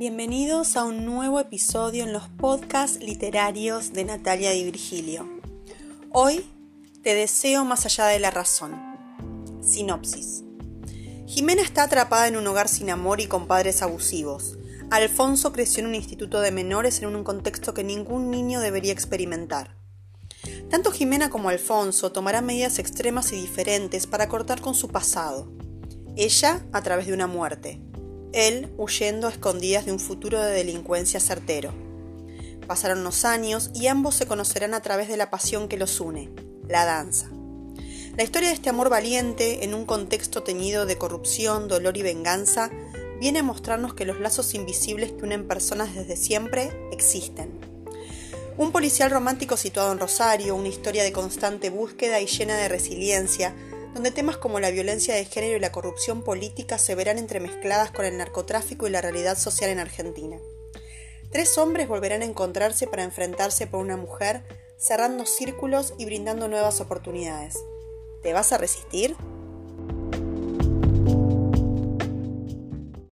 Bienvenidos a un nuevo episodio en los podcasts literarios de Natalia Di Virgilio. Hoy te deseo más allá de la razón. Sinopsis. Jimena está atrapada en un hogar sin amor y con padres abusivos. Alfonso creció en un instituto de menores en un contexto que ningún niño debería experimentar. Tanto Jimena como Alfonso tomarán medidas extremas y diferentes para cortar con su pasado. Ella a través de una muerte, él huyendo a escondidas de un futuro de delincuencia certero. Pasaron los años y ambos se conocerán a través de la pasión que los une, la danza. La historia de este amor valiente, en un contexto teñido de corrupción, dolor y venganza, viene a mostrarnos que los lazos invisibles que unen personas desde siempre existen. Un policial romántico situado en Rosario, una historia de constante búsqueda y llena de resiliencia, donde temas como la violencia de género y la corrupción política se verán entremezcladas con el narcotráfico y la realidad social en Argentina. Tres hombres volverán a encontrarse para enfrentarse por una mujer, cerrando círculos y brindando nuevas oportunidades. ¿Te vas a resistir?